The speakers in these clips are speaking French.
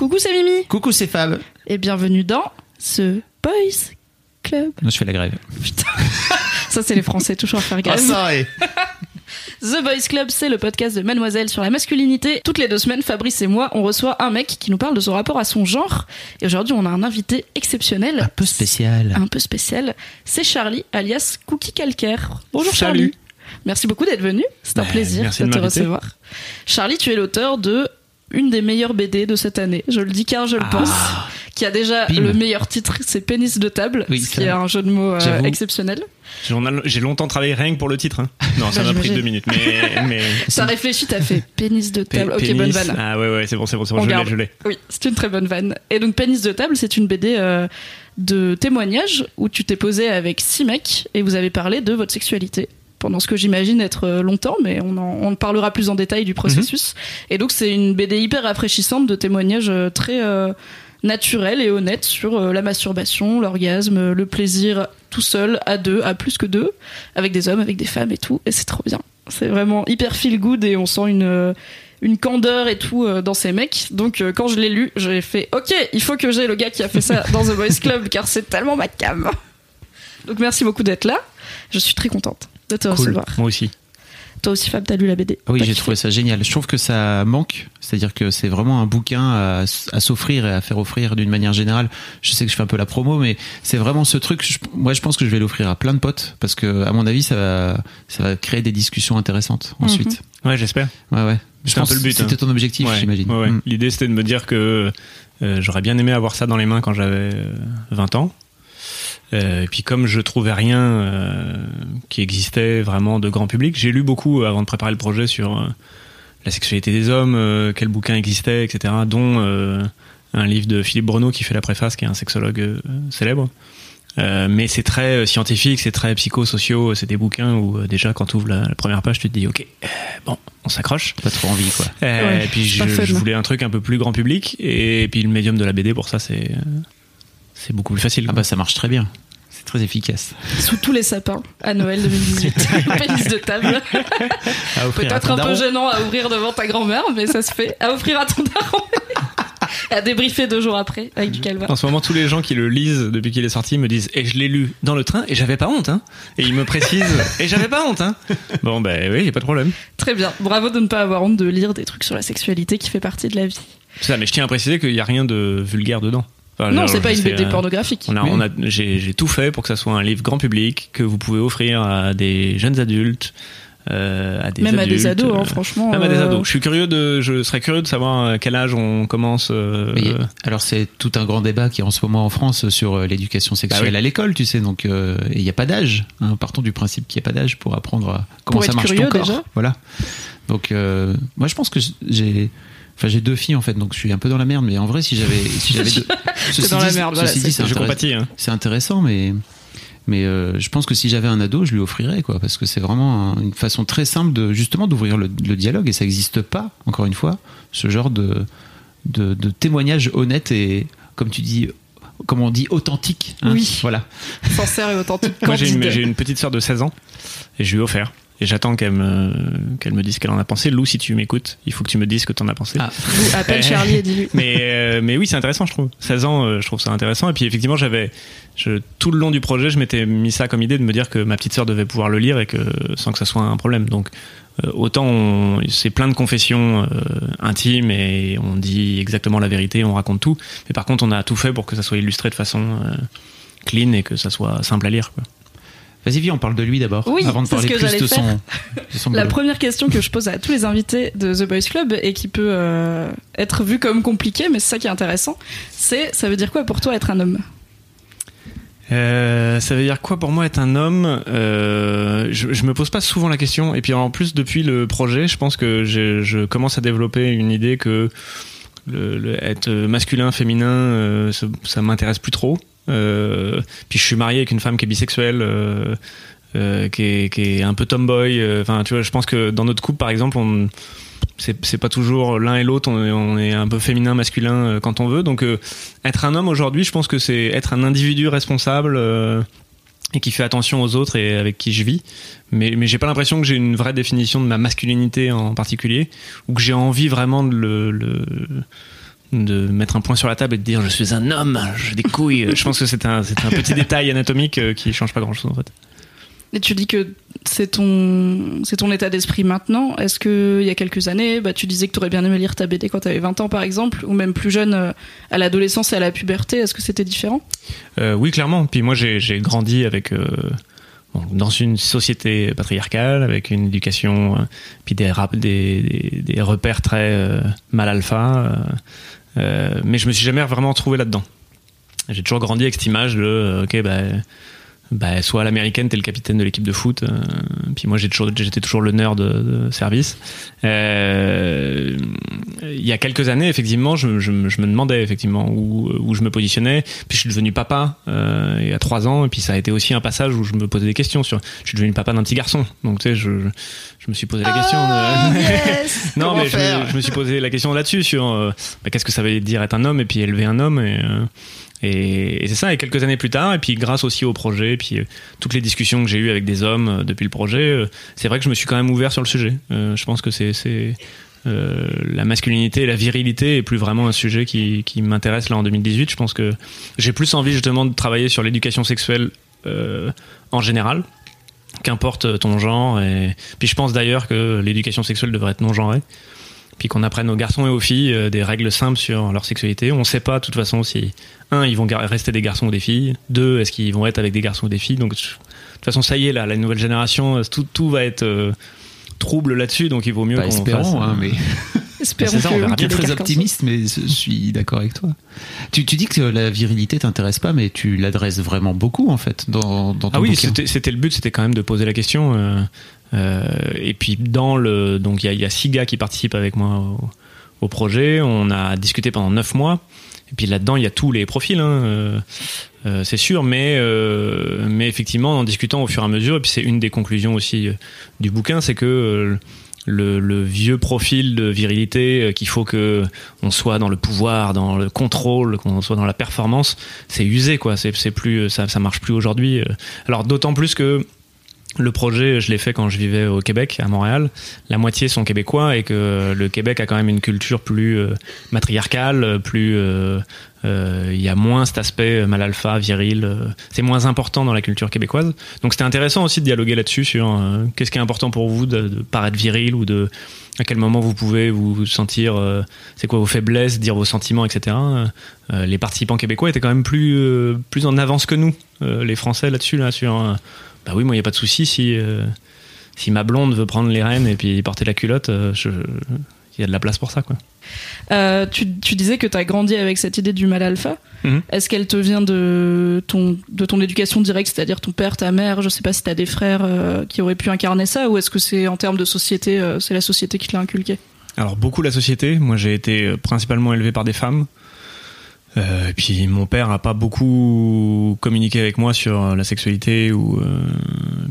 Coucou, c'est Mimi Coucou, c'est Fab. et bienvenue dans ce Boys Club. Je fais la grève. Putain, ça c'est les Français, toujours à faire grève. Ah, ça, et... The Boys Club, c'est le podcast de Mademoiselle sur la masculinité. Toutes les deux semaines, Fabrice et moi, on reçoit un mec qui nous parle de son rapport à son genre. Et aujourd'hui, on a un invité exceptionnel. Un peu spécial. Un peu spécial. C'est Charlie, alias Cookie Calcaire. Bonjour Salut. Charlie. Merci beaucoup d'être venu. C'est un Bah, plaisir merci de de te recevoir. Charlie, tu es l'auteur de une des meilleures BD de cette année. Je le dis car je le Ah. pense. Qui a déjà Bim. le meilleur titre, c'est Pénis de table, Oui, ce ça. qui est un jeu de mots euh, exceptionnel. J'ai longtemps travaillé rien que pour le titre. hein. Non, ça Bah, m'a pris deux minutes. Mais, mais Ça réfléchit, t'as fait pénis de table. Ok, bonne vanne. Ah ouais, ouais, c'est bon, c'est bon, c'est bon, On je l'ai, garde. je l'ai. Oui, c'est une très bonne vanne. Et donc, Pénis de table, c'est une BD euh, de témoignages où tu t'es posé avec six mecs et vous avez parlé de votre sexualité pendant ce que j'imagine être euh, longtemps, mais on en, on parlera plus en détail du processus. Et donc, c'est une BD hyper rafraîchissante de témoignages euh, très euh, naturels et honnêtes sur euh, la masturbation, l'orgasme, le plaisir tout seul, à deux, à plus que deux, avec des hommes, avec des femmes et tout. Et c'est trop bien. C'est vraiment hyper feel good et on sent une une candeur et tout euh, dans ces mecs. Donc euh, quand je l'ai lu, j'ai fait OK, il faut que j'ai le gars qui a fait ça dans The Boys Club car c'est tellement ma cam. Donc merci beaucoup d'être là. Je suis très contente de te Cool. recevoir. Moi aussi. Toi aussi Fab, t'as lu la BD Ah Oui, j'ai trouvé ça génial. Je trouve que ça manque, c'est-à-dire que c'est vraiment un bouquin à, à s'offrir et à faire offrir d'une manière générale. Je sais que je fais un peu la promo, mais c'est vraiment ce truc. je- moi, je pense que je vais l'offrir à plein de potes parce que, à mon avis, ça va, ça va créer des discussions intéressantes ensuite. Ouais, j'espère. Ouais, ouais. Je un peu le but, C'était hein. ton objectif, Ouais, j'imagine. ouais, ouais. Mm. L'idée, c'était de me dire que euh, j'aurais bien aimé avoir ça dans les mains quand j'avais euh, 20 ans. Euh, et puis comme je trouvais rien euh, qui existait vraiment de grand public, j'ai lu beaucoup euh, avant de préparer le projet sur euh, la sexualité des hommes, euh, quels bouquins existaient, etc. Dont euh, un livre de Philippe Bruno qui fait la préface, qui est un sexologue euh, célèbre. Euh, mais c'est très euh, scientifique, c'est très psychosociaux, c'est des bouquins où euh, déjà quand tu ouvres la, la première page, tu te dis ok, euh, bon, on s'accroche. Pas trop envie, quoi. Euh, Ouais, et puis je, voulais un truc un peu plus grand public et, puis le médium de la BD pour ça c'est euh, c'est beaucoup plus facile. Ah bah, ça marche très bien. C'est très efficace. Sous tous les sapins à Noël 2018. Pénis de table. Peut-être un peu gênant à ouvrir devant ta grand-mère, mais ça se fait. À offrir à ton daron. à débriefer deux jours après avec du calva. En ce moment, tous les gens qui le lisent depuis qu'il est sorti me disent et je l'ai lu dans le train et j'avais pas honte hein. Et ils me précisent et j'avais pas honte hein. Bon ben oui, y a pas de problème. Très bien. Bravo de ne pas avoir honte de lire des trucs sur la sexualité qui fait partie de la vie. C'est ça, mais je tiens à préciser qu'il y a rien de vulgaire dedans. Enfin, non, c'est pas une BD euh, pornographique. On a, on a, j'ai, j'ai tout fait pour que ça soit un livre grand public que vous pouvez offrir à des jeunes adultes, euh, à des Même adultes, à des ados, hein, euh, franchement. Même à des ados. Je suis curieux de, je serais curieux de savoir à quel âge on commence. euh, Mais, alors c'est tout un grand débat qui est en ce moment en France sur l'éducation sexuelle Bah oui. à l'école, tu sais. Donc euh, et il n'y a pas d'âge. Hein, partons du principe qu'il n'y a pas d'âge pour apprendre à comment Pour ça être marche curieux, ton corps. déjà. Voilà. Donc euh, moi je pense que j'ai Enfin, j'ai deux filles en fait, donc je suis un peu dans la merde. Mais en vrai, si j'avais, si j'avais deux, T'es dans la merde, voilà, ceci dit, c'est je intéress- compatis. Hein. c'est intéressant, mais mais euh, je pense que si j'avais un ado, je lui offrirais quoi, parce que c'est vraiment un- une façon très simple de justement d'ouvrir le, le dialogue et ça n'existe pas, encore une fois, ce genre de de, de témoignage honnête et comme tu dis, comme on dit authentique. hein. Oui. Voilà. Sincère et authentique. Moi, j'ai une, une petite sœur de 16 ans et je lui ai offert. Et j'attends qu'elle me, qu'elle me dise ce qu'elle en a pensé. Lou, si tu m'écoutes, il faut que tu me dises ce que tu en as pensé. Ah. Appelle Charlie et dis-lui. Mais, euh, mais oui, c'est intéressant, je trouve. 16 ans, euh, je trouve ça intéressant. Et puis, effectivement, j'avais, je, tout le long du projet, je m'étais mis ça comme idée de me dire que ma petite sœur devait pouvoir le lire et que, sans que ça soit un problème. Donc, euh, autant on- c'est plein de confessions euh, intimes et on dit exactement la vérité, on raconte tout. Mais par contre, on a tout fait pour que ça soit illustré de façon euh, clean et que ça soit simple à lire. Quoi. Vas-y, viens, on parle de lui d'abord, Oui, avant de ce parler que plus de son, de son La boulot. première question que je pose à tous les invités de The Boys Club et qui peut euh, être vue comme compliquée, mais c'est ça qui est intéressant, c'est ça veut dire quoi pour toi être un homme? Euh, ça veut dire quoi pour moi être un homme? Euh, je, je me pose pas souvent la question. Et puis en plus, depuis le projet, je pense que je, je commence à développer une idée que le, le- être masculin, féminin, euh, ça, ça m'intéresse plus trop. Euh, puis je suis marié avec une femme qui est bisexuelle. euh, euh, qui, est, un peu tomboy. Enfin, tu vois, je pense que dans notre couple, par exemple, on c'est pas toujours l'un et l'autre. On est, un peu féminin, masculin quand on veut. Donc, être un homme aujourd'hui, je pense que c'est être un individu responsable et qui fait attention aux autres et avec qui je vis. Mais, mais j'ai pas l'impression que j'ai une vraie définition de ma masculinité en particulier ou que j'ai envie vraiment de le- de mettre un point sur la table et de dire je suis un homme, j'ai des couilles. je pense que c'est un, un petit détail anatomique euh, qui change pas grand chose en fait. Et tu dis que c'est ton, c'est ton état d'esprit maintenant. Est-ce que il y a quelques années, bah, tu disais que tu aurais bien aimé lire ta BD quand tu avais 20 ans, par exemple, ou même plus jeune, euh, à l'adolescence et à la puberté, est-ce que c'était différent? Euh, oui, clairement. Puis moi, j'ai grandi avec euh, dans une société patriarcale, avec une éducation, euh, puis des, rap- des, des, des repères très euh, mal alpha. euh, mais je me suis jamais vraiment trouvé là-dedans. J'ai toujours grandi avec cette image de, euh, ok, bah, bah, soit à l'américaine, t'es le capitaine de l'équipe de foot. euh, puis moi, j'ai toujours, j'étais toujours le nerd de, de service. Euh, il y a quelques années, effectivement, je, je, me- je me demandais effectivement où, où je me positionnais. Puis je suis devenu papa euh, il y a trois ans, et puis ça a été aussi un passage où je me posais des questions sur. Je suis devenu papa d'un petit garçon, donc tu sais, je, je me suis posé la question. de- non, mais je me, je me suis posé la question là-dessus sur euh, bah, qu'est-ce que ça veut dire être un homme et puis élever un homme et euh, et, c'est ça. Et quelques années plus tard, et puis grâce aussi au projet, et puis euh, toutes les discussions que j'ai eues avec des hommes euh, depuis le projet, euh, c'est vrai que je me suis quand même ouvert sur le sujet. Je pense que c'est la masculinité et la virilité est plus vraiment un sujet qui, qui m'intéresse là en 2018. Je pense que j'ai plus envie justement de travailler sur l'éducation sexuelle en général, qu'importe ton genre. Et puis je pense d'ailleurs que l'éducation sexuelle devrait être non genrée. Puis qu'on apprenne aux garçons et aux filles des règles simples sur leur sexualité. On ne sait pas de toute façon si un ils vont rester des garçons ou des filles. Deux est-ce qu'ils vont être avec des garçons ou des filles? Donc de toute façon ça y est là, la nouvelle génération, euh, tout, tout va être euh, trouble là-dessus. Donc il vaut mieux Pas qu'on espérons, fasse, euh, hein, mais Espérons c'est ça, on verra des très optimiste, mais je suis d'accord avec toi. Tu, tu dis que la virilité t'intéresse pas, mais tu l'adresses vraiment beaucoup en fait dans, dans ton Ah oui, c'était le but, c'était quand même de poser la question. euh, euh, et puis dans le, donc il y a, il y a six gars qui participent avec moi au, au projet. On a discuté pendant neuf mois. Et puis là-dedans, il y a tous les profils, hein, euh, euh, c'est sûr. Mais euh, mais effectivement, en discutant au fur et à mesure, et puis c'est une des conclusions aussi euh, du bouquin, c'est que euh, le, le vieux profil de virilité qu'il faut que on soit dans le pouvoir, dans le contrôle, qu'on soit dans la performance, c'est usé quoi. C'est plus ça ça marche plus aujourd'hui. Alors d'autant plus que le projet, je l'ai fait quand je vivais au Québec, à Montréal. La moitié sont québécois et que le Québec a quand même une culture plus euh, matriarcale, plus euh, euh, il y a moins cet aspect mal alpha, viril. euh, c'est moins important dans la culture québécoise. Donc c'était intéressant aussi de dialoguer là-dessus sur euh, qu'est-ce qui est important pour vous de, de paraître viril ou de à quel moment vous pouvez vous sentir, euh, c'est quoi vos faiblesses, dire vos sentiments, etc. Euh, les participants québécois étaient quand même plus euh, plus en avance que nous, euh, les Français là-dessus là sur. Euh, bah oui, moi, il n'y a pas de souci si, euh, si ma blonde veut prendre les rênes et puis porter la culotte, euh, il y a de la place pour ça, quoi. Euh, tu, tu disais que tu as grandi avec cette idée du mal alpha. Mhm. Est-ce qu'elle te vient de ton, de ton éducation directe, c'est-à-dire ton père, ta mère Je sais pas si tu as des frères euh, qui auraient pu incarner ça, ou est-ce que c'est en termes de société, euh, c'est la société qui te l'a inculqué? Alors, beaucoup la société. Moi, j'ai été euh, principalement élevé par des femmes. Euh, et puis, mon père a pas beaucoup communiqué avec moi sur euh, la sexualité ou. euh,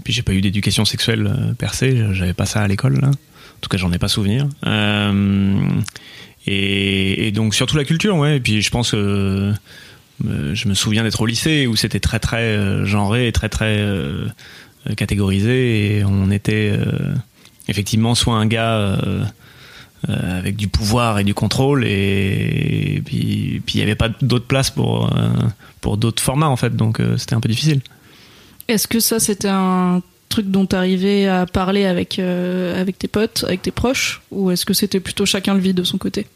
puis, j'ai pas eu d'éducation sexuelle euh, per se. J'avais pas ça à l'école. En tout cas, j'en ai pas souvenir. Et, et donc, surtout la culture, ouais. Et puis, je pense que. je me souviens d'être au lycée où c'était très très genré et très très catégorisé et on était effectivement soit un gars euh, avec du pouvoir et du contrôle et, et puis puis il y avait pas d'autre place pour euh, pour d'autres formats en fait donc euh, c'était un peu difficile Est-ce que ça, c'était un truc dont t'arrivais à parler avec, avec tes potes, avec tes proches, ou est-ce que c'était plutôt chacun le vit de son côté?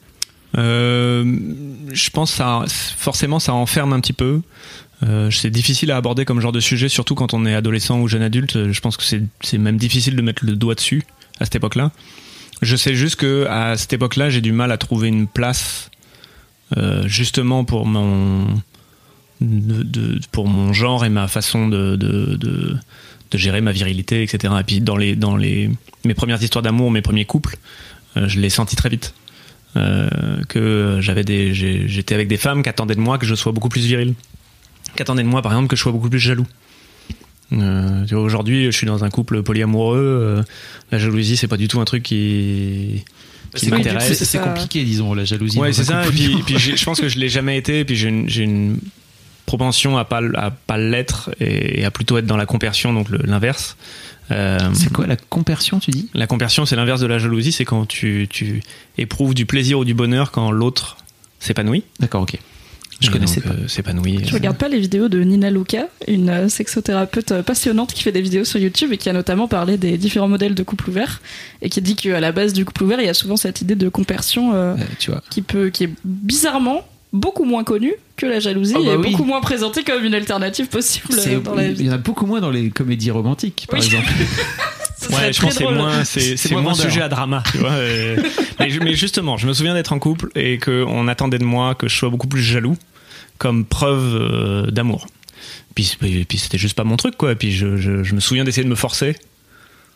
Je pense que ça, forcément, ça enferme un petit peu. C'est difficile à aborder comme genre de sujet, surtout quand on est adolescent ou jeune adulte. Je pense que c'est, c'est même difficile de mettre le doigt dessus à cette époque-là. Je sais juste que à cette époque-là, j'ai du mal à trouver une place, euh, justement pour mon de, pour mon genre et ma façon de, de, de, gérer ma virilité, etc. Et puis dans les dans les mes premières histoires d'amour, mes premiers couples, euh, je l'ai senti très vite. Euh, que j'avais des j'étais avec des femmes qui attendaient de moi que je sois beaucoup plus viril qui attendaient de moi par exemple que je sois beaucoup plus jaloux euh, aujourd'hui je suis dans un couple polyamoureux euh, la jalousie c'est pas du tout un truc qui Oui, m'intéresse c'est- compliqué, disons, la jalousie. Ouais, c'est ça. Et puis, et puis j'ai- je pense que je l'ai jamais été. Et puis j'ai une, propension à pas à pas l'être et, et à plutôt être dans la compersion, donc l'inverse. Euh, C'est quoi la compersion, tu dis? la compersion, c'est l'inverse de la jalousie. C'est quand tu, tu éprouves du plaisir ou du bonheur quand l'autre s'épanouit. D'accord, ok. Je Et connaissais donc, pas. euh, s'épanouit. Tu regardes pas les vidéos de Nina Luca, une euh, sexothérapeute euh, passionnante qui fait des vidéos sur YouTube et qui a notamment parlé des différents modèles de couple ouvert et qui dit qu'à la base du couple ouvert, il y a souvent cette idée de compersion euh, Euh, tu vois. qui peut, qui est bizarrement beaucoup moins connue que la jalousie Oh bah et oui. beaucoup moins présentée comme une alternative possible C'est- dans la Il vie. y en a beaucoup moins dans les comédies romantiques, par Oui. exemple. Ouais, je pense que c'est moins, c'est, c'est moins sujet à drama, tu vois. euh, mais, justement, je me souviens d'être en couple et qu'on attendait de moi que je sois beaucoup plus jaloux, comme preuve euh, d'amour. Puis, puis, puis c'était juste pas mon truc, quoi. Puis je, je, je me souviens d'essayer de me forcer.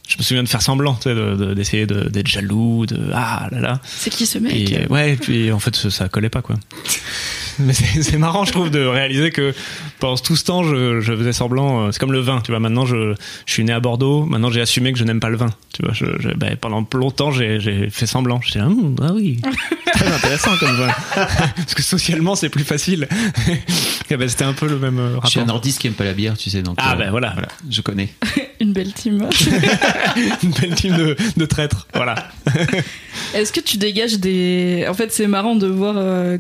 Je me souviens de faire semblant, tu sais, de- de- d'essayer de- d'être jaloux, de ah là là. C'est qui ce mec? Et, ouais, puis en fait, ça, ça collait pas, quoi. Mais c'est marrant, je trouve, de réaliser que pendant tout ce temps, je, je faisais semblant. euh, C'est comme le vin, tu vois. Maintenant, je, je suis né à Bordeaux. Maintenant, j'ai assumé que je n'aime pas le vin. Tu vois, je, je- ben, pendant longtemps, j'ai fait semblant. J'étais là, Hum, ah oui, c'est très intéressant comme vin. Parce que socialement, c'est plus facile. Et ben, C'était un peu le même euh, Je suis un rapport. nordiste qui aime pas la bière, tu sais. Donc, Ah, euh, ben voilà. je connais. Une belle team. Une belle team de, de traîtres. Voilà. Est-ce que tu dégages des. En fait, c'est marrant de voir euh,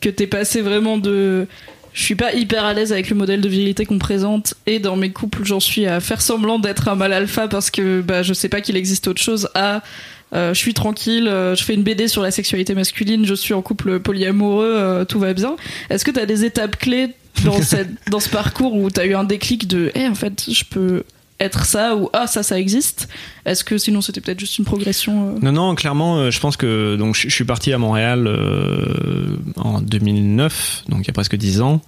que t'es passé vraiment de. Je suis pas hyper à l'aise avec le modèle de virilité qu'on présente et dans mes couples, j'en suis à faire semblant d'être un mâle alpha parce que bah, je sais pas qu'il existe autre chose à. euh, je suis tranquille, euh, je fais une BD sur la sexualité masculine, je suis en couple polyamoureux, euh, tout va bien. Est-ce que t'as des étapes clés dans, cette, dans ce parcours où t'as eu un déclic de, eh, en fait, je peux être ça ou ah, ça, ça existe Est-ce que sinon c'était peut-être juste une progression euh, Non, non, clairement, euh, je pense que donc je je suis parti à Montréal euh, en 2009, donc il y a presque 10 ans.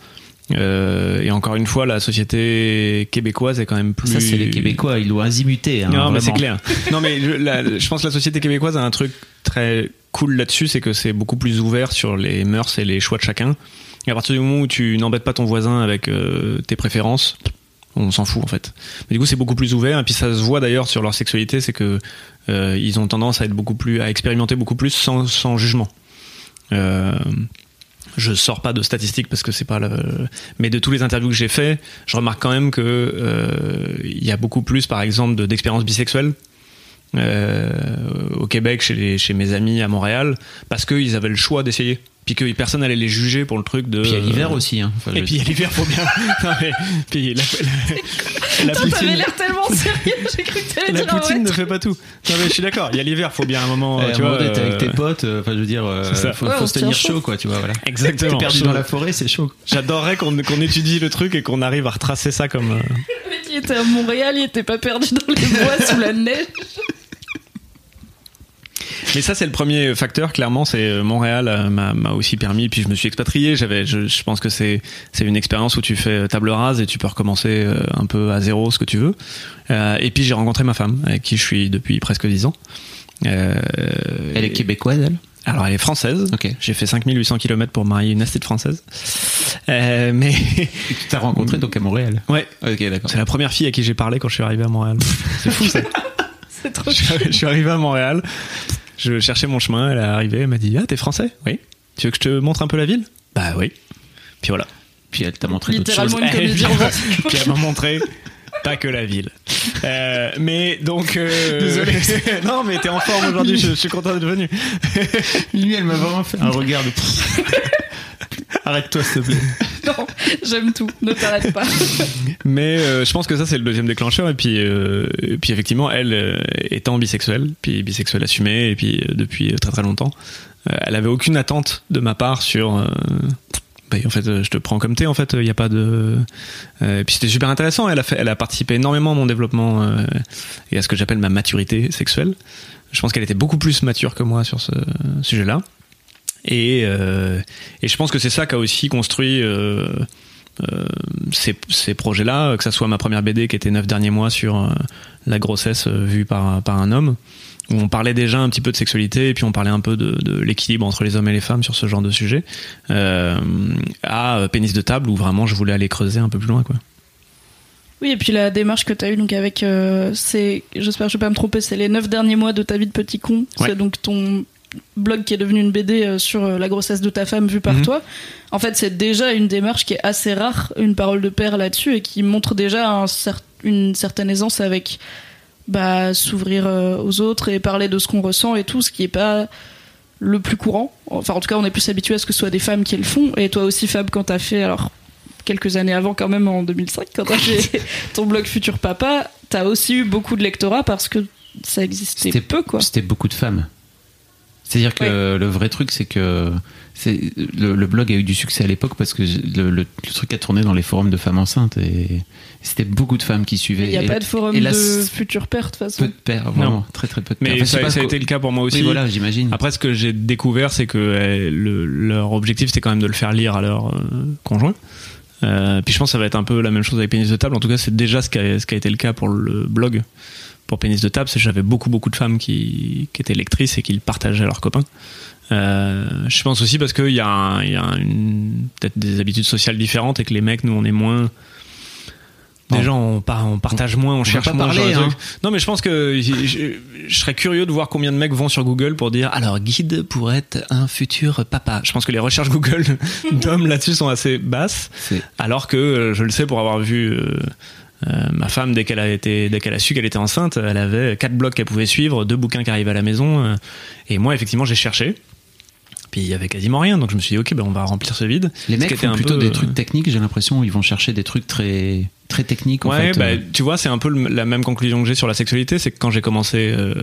Euh, et encore une fois, la société québécoise est quand même plus. Ça, c'est les Québécois, ils l'ont azimuté. Hein, non, mais c'est clair. Non, mais je, la- je pense que la société québécoise a un truc très cool là-dessus, c'est que c'est beaucoup plus ouvert sur les mœurs et les choix de chacun. Et à partir du moment où tu n'embêtes pas ton voisin avec euh, tes préférences, on s'en fout en fait. Mais du coup, c'est beaucoup plus ouvert. Et puis ça se voit d'ailleurs sur leur sexualité, c'est que euh, ils ont tendance à être beaucoup plus, à expérimenter beaucoup plus sans, sans jugement. Euh, je sors pas de statistiques parce que c'est pas le... mais de tous les interviews que j'ai fait je remarque quand même que euh, il y a beaucoup plus par exemple de- d'expériences bisexuelles euh, au Québec chez, les- chez mes amis à Montréal parce qu'ils avaient le choix d'essayer puis que personne allait les juger pour le truc de Puis à l'hiver aussi. Hein. Enfin, et je- puis à l'hiver faut bien non, mais, puis la, la, la Toi, t'avais poutine, l'air tellement sérieux, j'ai cru que t'allais la dire poutine ne fait pas tout non mais je suis d'accord il y a l'hiver faut bien un moment à tu un vois t'es avec tes euh, potes, euh, enfin je veux dire, euh, ça. faut, Ouais, faut se tenir chaud. chaud, quoi, tu vois, voilà. exactement T'es perdu dans la forêt, c'est chaud. j'adorerais qu'on qu'on étudie le truc et qu'on arrive à retracer ça comme euh, Le mec, il était à Montréal, il était pas perdu dans les bois sous la neige. Mais ça, c'est le premier facteur. Clairement, c'est euh, Montréal euh, m'a m'a aussi permis. Puis je me suis expatrié. J'avais, je, je pense que c'est c'est une expérience où tu fais euh, table rase et tu peux recommencer euh, un peu à zéro ce que tu veux. Euh, et puis j'ai rencontré ma femme avec qui je suis depuis presque 10 ans. Euh, Elle est québécoise, elle? Alors elle est française. Ok. J'ai fait 5800 km pour marier une astide française. Euh, mais Et tu t'as rencontré donc à Montréal? ouais, Ok, d'accord. c'est la première fille à qui j'ai parlé quand je suis arrivé à Montréal. C'est fou ça. C'est trop je, je suis arrivé à Montréal, je cherchais mon chemin, elle est arrivée, elle m'a dit Ah, t'es français? Oui. Tu veux que je te montre un peu la ville? Bah oui. Puis voilà. Puis elle t'a montré d'autres choses. Une comédie puis, romantique. puis elle m'a montré pas que la ville. Euh, mais donc. euh, Désolé. non, mais t'es en forme aujourd'hui, je, je suis content d'être venu. Lui, elle m'a vraiment fait un regard de. Arrête-toi, s'il te plaît. J'aime tout, ne t'arrête pas. Mais euh, je pense que ça c'est le deuxième déclencheur. Et puis euh, puis effectivement elle euh, étant bisexuelle puis bisexuelle assumée et puis depuis très très longtemps elle avait aucune attente de ma part sur bah, en fait je te prends comme t'es en fait il n'y a pas de et puis c'était super intéressant. Elle a fait elle a participé énormément à mon développement et à ce que j'appelle ma maturité sexuelle. Je pense qu'elle était beaucoup plus mature que moi sur ce sujet là et, euh, et je pense que c'est ça qui a aussi construit euh, euh, ces, ces projets-là, que ça soit ma première BD qui était neuf derniers mois sur la grossesse vue par, par un homme, où on parlait déjà un petit peu de sexualité et puis on parlait un peu de, de l'équilibre entre les hommes et les femmes sur ce genre de sujet, à Pénis de table où vraiment je voulais aller creuser un peu plus loin. Quoi. Oui, et puis la démarche que tu as eue donc avec, euh, c'est, j'espère que je vais pas me tromper, c'est les neuf derniers mois de ta vie de petit con. Ouais. C'est donc ton blog qui est devenu une BD euh, sur euh, la grossesse de ta femme vue par Mhm. toi. En fait, c'est déjà une démarche qui est assez rare, une parole de père là-dessus, et qui montre déjà un cer- une certaine aisance avec bah, s'ouvrir euh, aux autres et parler de ce qu'on ressent et tout, ce qui est pas le plus courant. Enfin, en tout cas, on est plus habitué à ce que ce soit des femmes qui le font. Et toi aussi, Fab, quand t'as fait, alors quelques années avant, quand même en 2005, quand t'as fait ton blog Futur Papa, t'as aussi eu beaucoup de lectorat parce que ça existait C'était peu, quoi. C'était beaucoup de femmes. C'est-à-dire que le vrai truc, c'est que c'est le, le blog a eu du succès à l'époque parce que le, le- le truc a tourné dans les forums de femmes enceintes et c'était beaucoup de femmes qui suivaient. Il n'y a Et pas la- de forum de Futur Père, de toute peu façon. de pères, vraiment, très très peu de pères. Mais Enfin, ça, pas ça a été le cas pour moi aussi. Oui, voilà, j'imagine. Après, ce que j'ai découvert, c'est que le- leur objectif, c'était quand même de le faire lire à leur euh, conjoint. Euh, puis je pense que ça va être un peu la même chose avec Pénis de table. En tout cas, c'est déjà ce qui, a, ce qui a été le cas pour le blog. Pour Pénis de table, c'est que j'avais beaucoup beaucoup de femmes qui, qui étaient lectrices et qui le partageaient à leurs copains. Euh, je pense aussi parce qu'il y a, un- y a peut-être des habitudes sociales différentes et que les mecs, nous, on est moins. Déjà, on, par- on partage moins, on, cherche pas moins. parler, hein. Non, mais je pense que je, je- je serais curieux de voir combien de mecs vont sur Google pour dire alors guide pour être un futur papa. Je pense que les recherches Google d'hommes là-dessus sont assez basses, alors que euh, je le sais pour avoir vu. euh, euh, ma femme, dès qu'elle a été, dès qu'elle a su qu'elle était enceinte, elle avait quatre blogs qu'elle pouvait suivre, deux bouquins qui arrivaient à la maison. euh, et moi, effectivement, j'ai cherché. Puis il y avait quasiment rien, donc je me suis dit ok, ben on va remplir ce vide. Les Ce mecs font plutôt peu, des euh, trucs techniques, j'ai l'impression, ils vont chercher des trucs très très techniques en Ouais, fait. bah, euh. tu vois, c'est un peu le- la même conclusion que j'ai sur la sexualité, c'est que quand j'ai commencé euh,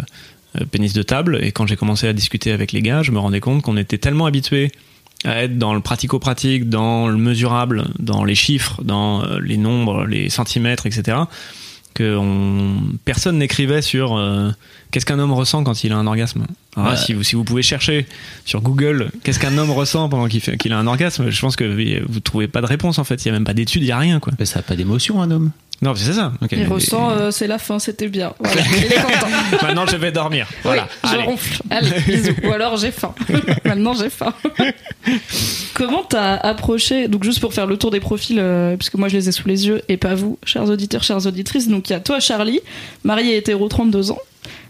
pénis de table et quand j'ai commencé à discuter avec les gars, je me rendais compte qu'on était tellement habitués à être dans le pratico-pratique, dans le mesurable, dans les chiffres, dans euh, les nombres, les centimètres, etc. Que on, personne n'écrivait sur euh, qu'est-ce qu'un homme ressent quand il a un orgasme. Là, Ouais. si, vous, si vous pouvez chercher sur Google qu'est-ce qu'un homme ressent pendant qu'il fait- qu'il a un orgasme, je pense que vous trouvez pas de réponse en fait. Il y a même pas d'études, il y a rien quoi. Bah, ça a pas d'émotion, un homme. Non, c'est ça. Il Mais- ressent, euh, c'est la fin, c'était bien. Voilà, il est content. Maintenant, je vais dormir. Voilà. Oui, je Allez. ronfle. Allez, bisous. Ou alors j'ai faim. Maintenant j'ai faim. Comment t'as approché Donc juste pour faire le tour des profils, euh, puisque moi je les ai sous les yeux et pas vous, chers auditeurs, chères auditrices. Donc il y a toi, Charlie, marié hétéro, 32 ans.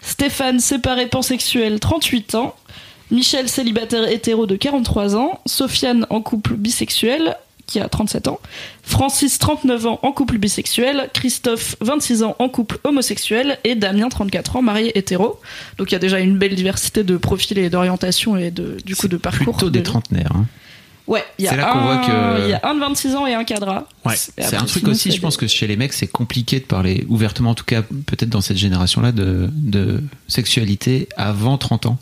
Stéphane, séparé pansexuel, 38 ans. Michel, célibataire hétéro de 43 ans. Sofiane, en couple bisexuel, qui a 37 ans. Francis, 39 ans, en couple bisexuel. Christophe, 26 ans, en couple homosexuel. Et Damien, 34 ans, marié hétéro. Donc il y a déjà une belle diversité de profils et d'orientation et de, du coup de parcours. Plutôt des trentenaires. hein. Ouais, il y a un- voit que- Il y a un de 26 ans et un cadra. Ouais. C'est un truc aussi, je pense que chez les mecs, c'est compliqué de parler ouvertement, en tout cas peut-être dans cette génération-là, de, de sexualité avant 30 ans.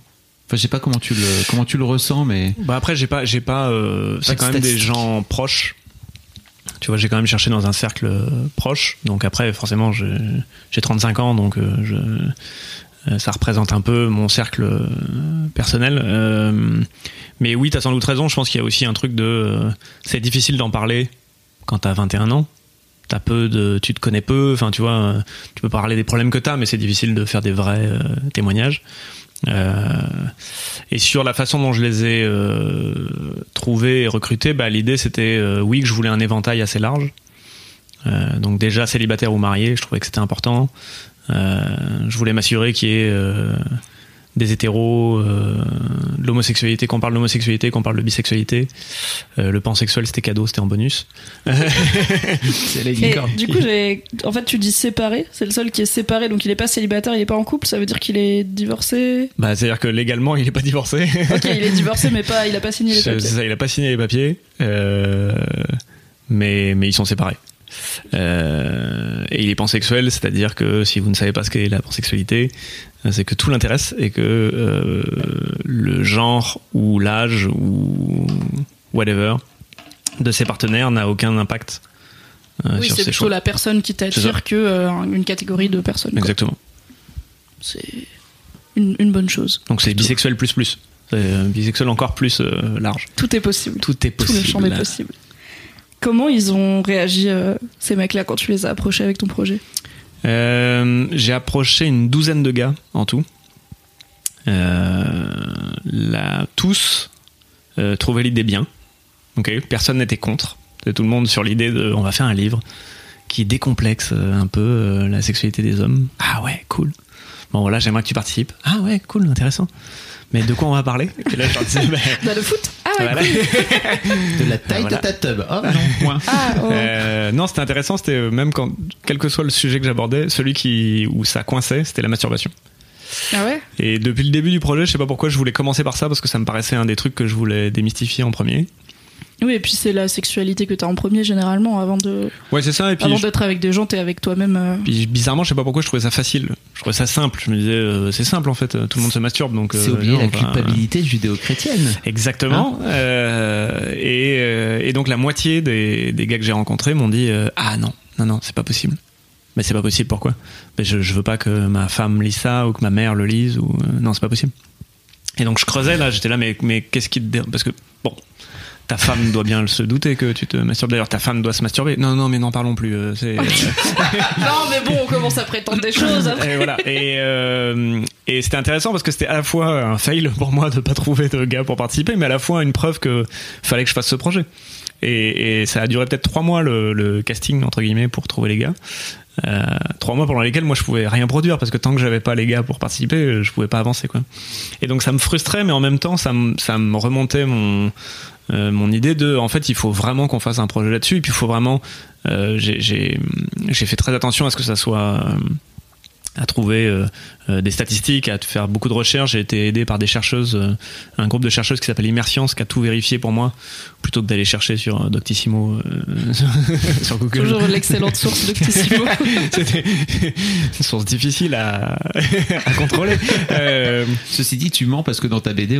Enfin, je sais pas comment tu le, comment tu le ressens, mais Bah après, j'ai pas, j'ai pas. euh, Pas c'est quand même des gens proches. Tu vois, j'ai quand même cherché dans un cercle euh, proche. Donc après, forcément, j'ai 35 ans, donc euh, je, ça représente un peu mon cercle euh, personnel. Euh, mais oui, t'as sans doute raison. Je pense qu'il y a aussi un truc de, euh, c'est difficile d'en parler quand t'as 21 ans. T'as peu de, tu te connais peu. Enfin, tu vois, euh, tu peux parler des problèmes que t'as, mais c'est difficile de faire des vrais euh, témoignages. Euh, et sur la façon dont je les ai euh, trouvés et recrutés, bah, l'idée c'était euh, oui que je voulais un éventail assez large. Euh, donc déjà célibataire ou marié, je trouvais que c'était important. Euh, je voulais m'assurer qu'il y ait euh, des hétéros, euh, de l'homosexualité, qu'on parle d'homosexualité, qu'on parle de bisexualité. Euh, le pansexuel c'était cadeau, c'était en bonus. c'est Et du coup, j'ai. En fait, tu dis séparé. C'est le seul qui est séparé, donc il est pas célibataire, il est pas en couple. Ça veut dire qu'il est divorcé? Bah, C'est-à-dire que légalement il n'est pas divorcé. Ok, il est divorcé, mais pas. Il a pas signé les C'est papiers. ça, il a pas signé les papiers, euh, mais, mais ils sont séparés. Euh, et il est pansexuel, c'est-à-dire que si vous ne savez pas ce qu'est la pansexualité, euh, c'est que tout l'intéresse et que euh, le genre ou l'âge ou whatever de ses partenaires n'a aucun impact euh, Oui, sur c'est ses plutôt choix. la personne qui t'attire que euh, une catégorie de personnes. quoi. Exactement. C'est une, une bonne chose. Donc c'est bisexuel plus plus. C'est bisexuel encore plus euh, large. Tout est possible. Tout est Tout possible. le champ est possible. Comment ils ont réagi, euh, ces mecs-là, quand tu les as approchés avec ton projet Euh, j'ai approché une douzaine de gars en tout. Euh, là, tous trouvaient l'idée bien. Personne n'était contre. Tout le monde sur l'idée de on va faire un livre qui décomplexe un peu la sexualité des hommes. Ah ouais, cool. Bon voilà, j'aimerais que tu participes. Ah ouais, cool, intéressant. Mais de quoi on va parler? Et là, je leur disais, bah, Bah, le foot Ah. De la taille Voilà. de ta tub. Oh non, point. Ah, oh. Euh, non, c'était intéressant. C'était euh, même quand, quel que soit le sujet que j'abordais, celui qui où ça coinçait, c'était la masturbation. Ah ouais? Et depuis le début du projet, je sais pas pourquoi je voulais commencer par ça parce que ça me paraissait un des trucs que je voulais démystifier en premier. Oui, et puis c'est la sexualité que t'as en premier, généralement, avant de Ouais, c'est ça. Et puis, avant je- d'être avec des gens, t'es avec toi-même. euh. puis bizarrement, je sais pas pourquoi je trouvais ça facile. Je trouvais ça simple. Je me disais, euh, c'est simple en fait. Tout le monde se masturbe, donc. C'est euh, oublier non, la enfin, culpabilité judéo-chrétienne. Exactement. Euh, et, euh, et donc la moitié des, des gars que j'ai rencontrés m'ont dit euh, ah non non non c'est pas possible. Mais c'est pas possible pourquoi? Mais je, je veux pas que ma femme lise ça ou que ma mère le lise ou euh, non c'est pas possible. Et donc je creusais là j'étais là mais mais qu'est-ce qui te parce que bon ta femme doit bien se douter que tu te masturbes d'ailleurs ta femme doit se masturber non non mais n'en parlons plus euh, c'est Non, mais bon, on commence à prétendre des choses après. et voilà. Et, euh, et c'était intéressant parce que c'était à la fois un fail pour moi de pas trouver de gars pour participer, mais à la fois une preuve que fallait que je fasse ce projet. Et, et ça a duré peut-être trois mois le, le casting entre guillemets pour trouver les gars. Euh, trois mois pendant lesquels moi je pouvais rien produire parce que tant que j'avais pas les gars pour participer, je pouvais pas avancer quoi. Et donc ça me frustrait, mais en même temps ça me, ça me remontait mon euh, mon idée de en fait il faut vraiment qu'on fasse un projet là-dessus. Et puis il faut vraiment euh, j'ai fait très attention à ce que ça soit euh, à trouver euh, euh, des statistiques, à faire beaucoup de recherches. J'ai été aidé par des chercheuses, euh, un groupe de chercheuses qui s'appelle Immersience, qui a tout vérifié pour moi, plutôt que d'aller chercher sur euh, Doctissimo, euh, sur Google. Toujours l'excellente source Doctissimo. C'était une source difficile à, à contrôler. Euh, Ceci dit, tu mens parce que dans ta BD,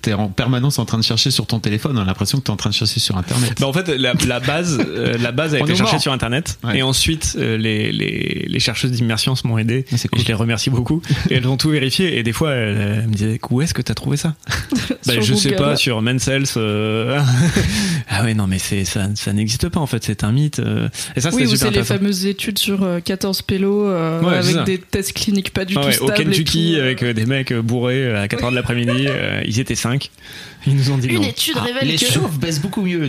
t'es en permanence en train de chercher sur ton téléphone. On a l'impression que t'es en train de chercher sur Internet. Bah en fait, la, la base, la base a On été cherchée mort. sur Internet, Ouais. et ensuite les, les, les chercheuses d'immersion m'ont aidé. Ah, c'est cool. Et je les remercie beaucoup. Et elles ont tout vérifié, et des fois elles, elles me disaient où est-ce que t'as trouvé ça Bah, je sais pas sur Mencels. euh, ah ouais non mais c'est ça, ça n'existe pas en fait, c'est un mythe. euh. Et ça Oui, c'est les fameuses études sur euh, 14 pélos euh, Ouais, ça. avec des tests cliniques pas du Ah tout ouais, au stables. et Kentucky tout, avec des mecs bourrés à 4 heures de l'après-midi, euh, ils étaient 5 Ils nous ont dit Une non. étude Ah, révèle les que. chauves baissent beaucoup mieux.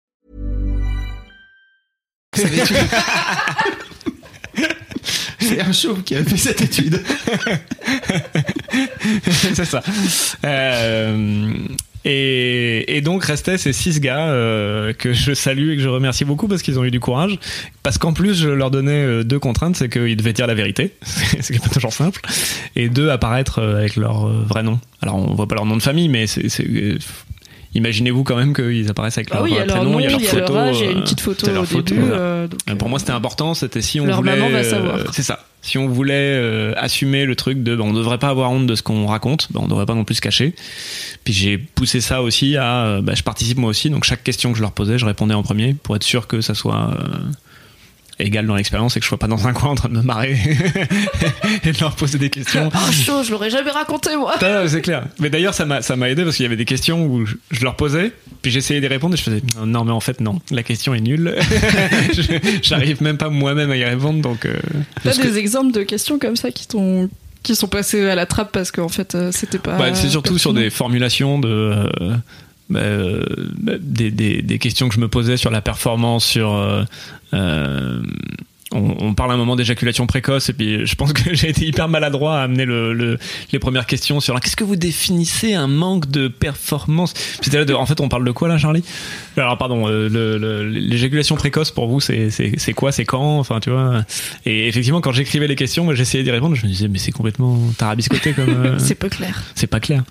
C'est un chauve qui a fait cette étude. c'est ça. Euh, et, et donc restaient ces six gars euh, que je salue et que je remercie beaucoup parce qu'ils ont eu du courage. Parce qu'en plus, je leur donnais euh, deux contraintes, c'est qu'ils devaient dire la vérité, ce qui n'est pas toujours simple, et deux, apparaître avec leur vrai nom. Alors on voit pas leur nom de famille, mais c'est... Imaginez-vous quand même qu'ils apparaissent avec Ah leur oui, il y a euh, leur prénom, nom, il y a leur photo. leur âge, une euh, petite photo au photo, début. voilà. euh, donc, Pour moi, c'était important. C'était si on Leur voulait. maman va savoir. c'est ça. Si on voulait assumer le truc de, ben, on devrait pas avoir honte de ce qu'on raconte, ben, on devrait pas non plus se cacher. Puis j'ai poussé ça aussi à, ben, je participe moi aussi. Donc chaque question que je leur posais, je répondais en premier pour être sûr que ça soit euh, égal dans l'expérience et que je sois pas dans un coin en train de me marrer et de leur poser des questions. Ah, chaud, je l'aurais jamais raconté, moi. C'est clair. Mais d'ailleurs, ça m'a, ça m'a aidé parce qu'il y avait des questions où je, je leur posais, puis j'essayais d'y répondre et je faisais non, mais en fait, non, la question est nulle. Je- J'arrive même pas moi-même à y répondre, donc. euh, T'as que- des exemples de questions comme ça qui t'ont qui sont passées à la trappe parce qu'en fait euh, c'était pas. Bah, c'est surtout sur des formulations de. euh, euh, des, des, des questions que je me posais sur la performance, sur. euh, euh, on, on parle à un moment d'éjaculation précoce et puis je pense que j'ai été hyper maladroit à amener le, le- les premières questions sur qu'est-ce que vous définissez un manque de performance? C'était là de, en fait on parle de quoi là Charlie? Alors pardon euh, l'éjaculation précoce pour vous c'est c'est c'est quoi c'est quand? Enfin tu vois et effectivement quand j'écrivais les questions moi, j'essayais d'y répondre je me disais mais c'est complètement tarabiscoté comme euh, C'est peu clair. c'est pas clair.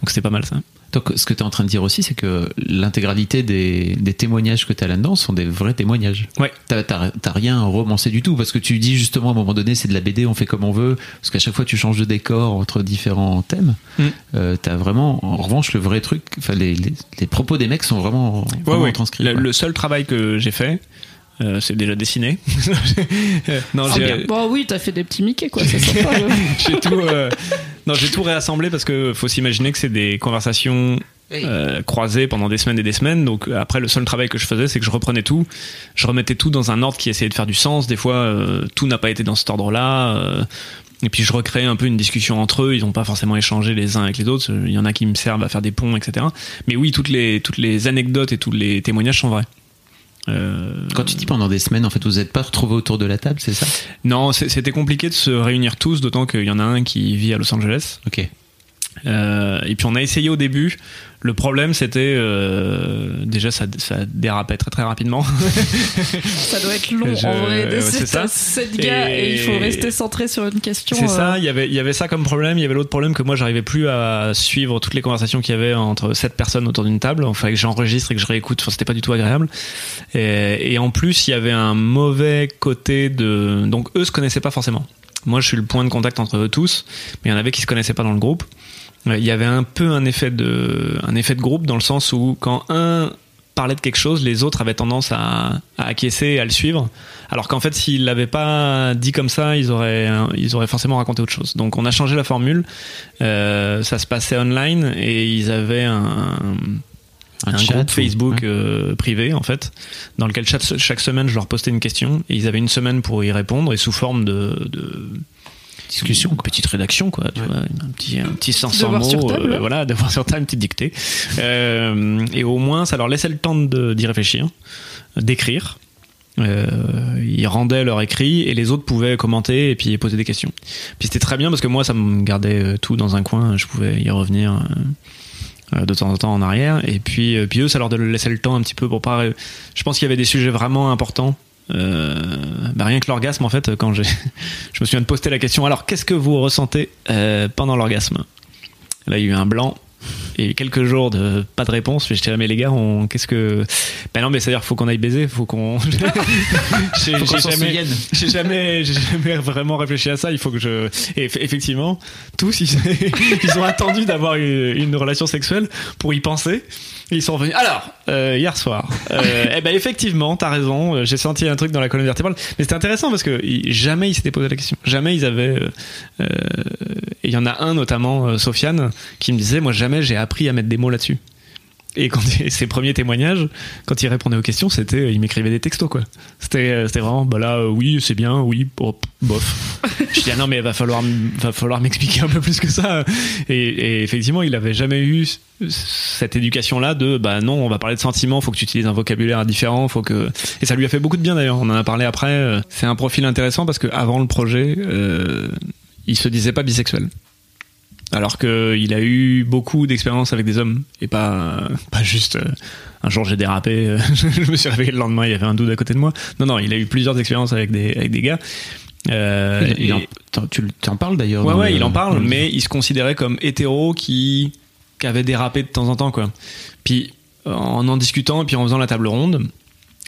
Donc c'était pas mal ça. Donc, ce que tu es en train de dire aussi, c'est que l'intégralité des, des témoignages que tu as là-dedans sont des vrais témoignages. Ouais. T'as, rien romancé du tout, parce que tu dis justement à un moment donné, c'est de la BD, on fait comme on veut, parce qu'à chaque fois tu changes de décor entre différents thèmes. Mm. Euh, t'as vraiment, en revanche, le vrai truc, enfin, les, les, les propos des mecs sont vraiment, vraiment ouais. transcrits. Le, le seul travail que j'ai fait, euh, c'est déjà dessiné. non, Ah, j'ai, bien. Bon, oui, t'as fait des petits Mickey, quoi. C'est sympa. j'ai tout, euh, non, j'ai tout réassemblé parce que faut s'imaginer que c'est des conversations euh, croisées pendant des semaines et des semaines. Donc après, le seul travail que je faisais, c'est que je reprenais tout, je remettais tout dans un ordre qui essayait de faire du sens. Des fois, euh, tout n'a pas été dans cet ordre-là. euh, et puis je recréais un peu une discussion entre eux. Ils n'ont pas forcément échangé les uns avec les autres. Il y en a qui me servent à faire des ponts, etc. Mais oui, toutes les toutes les anecdotes et tous les témoignages sont vrais. Euh, Quand tu dis pendant des semaines, en fait, vous n'êtes pas retrouvés autour de la table, c'est ça? Non, c'était compliqué de se réunir tous, d'autant qu'il y en a un qui vit à Los Angeles. Ok. Euh, et puis on a essayé au début. Le problème, c'était euh, déjà ça, ça dérapait très très rapidement. Ça doit être long, Je- en vrai. ouais, c'est ça. T'as sept gars et... Et- il faut rester centré sur une question. C'est euh, ça. Il y avait il y avait ça comme problème. Il y avait l'autre problème que moi j'arrivais plus à suivre toutes les conversations qu'il y avait entre sept personnes autour d'une table. Enfin que j'enregistre et que je réécoute. Enfin c'était pas du tout agréable. Et, et en plus il y avait un mauvais côté de donc eux se connaissaient pas forcément. Moi je suis le point de contact entre eux tous, mais il y en avait qui se connaissaient pas dans le groupe. Il y avait un peu un effet de un effet de groupe dans le sens où quand un parlait de quelque chose, les autres avaient tendance à, à acquiescer et à le suivre. Alors qu'en fait, s'ils l'avaient pas dit comme ça, ils auraient, ils auraient forcément raconté autre chose. Donc on a changé la formule. Euh, ça se passait online et ils avaient un, un, chat groupe ou- Facebook euh, privé en fait, dans lequel chaque, chaque semaine je leur postais une question et ils avaient une semaine pour y répondre et sous forme de, de Discussion, une petite rédaction quoi, tu Ouais. vois, un petit un petit 500 Devoir mots, sur table, euh, hein. voilà, devoir sur table, une petite dictée. Euh, et au moins ça leur laissait le temps d'y réfléchir, d'écrire. Euh, ils rendaient leur écrit et les autres pouvaient commenter et puis poser des questions. Puis c'était très bien parce que moi ça me gardait tout dans un coin, je pouvais y revenir de temps en temps en arrière et puis puis eux ça leur laissait le temps un petit peu pour pas je pense qu'il y avait des sujets vraiment importants bah rien que l'orgasme en fait quand j'ai je me souviens de poster la question alors qu'est-ce que vous ressentez euh, pendant l'orgasme? Là il y a eu un blanc et quelques jours de pas de réponse mais je dirais mais les gars on qu'est-ce que ben non mais c'est à dire faut qu'on aille baiser faut qu'on j'ai jamais j'ai jamais jamais vraiment réfléchi à ça. Il faut que je et eff- effectivement tous ils, ils ont attendu d'avoir une, une relation sexuelle pour y penser. Et ils sont revenus. Alors euh, hier soir euh, eh ben effectivement t'as raison euh, j'ai senti un truc dans la colonne vertébrale. Mais c'était intéressant parce que jamais ils s'étaient posé la question. Jamais ils avaient euh, et il y en a un notamment euh, Sofiane qui me disait moi jamais j'ai appris à mettre des mots là-dessus et quand ses premiers témoignages, quand il répondait aux questions, c'était, il m'écrivait des textos quoi. C'était, euh, c'était vraiment, bah là, euh, oui, c'est bien, oui, oh, bof. Je dis ah non mais va falloir, va falloir m'expliquer un peu plus que ça. Et, et effectivement, il avait jamais eu cette éducation-là de, bah non, on va parler de sentiments, faut que tu utilises un vocabulaire différent, faut que, et ça lui a fait beaucoup de bien d'ailleurs. On en a parlé après. euh, C'est un profil intéressant parce que avant le projet, euh, il se disait pas bisexuel. Alors qu'il a eu beaucoup d'expériences avec des hommes et pas, pas juste euh, un jour j'ai dérapé, euh, je me suis réveillé le lendemain, il y avait un doute à côté de moi. Non, non, il a eu plusieurs expériences avec des, avec des gars. Euh, Il- il et- en- t'en- tu en parles d'ailleurs. Ouais, ouais, le- il en parle, mais il se considérait comme hétéro qui, qui avait dérapé de temps en temps, quoi. Puis, en en discutant, et puis en faisant la table ronde,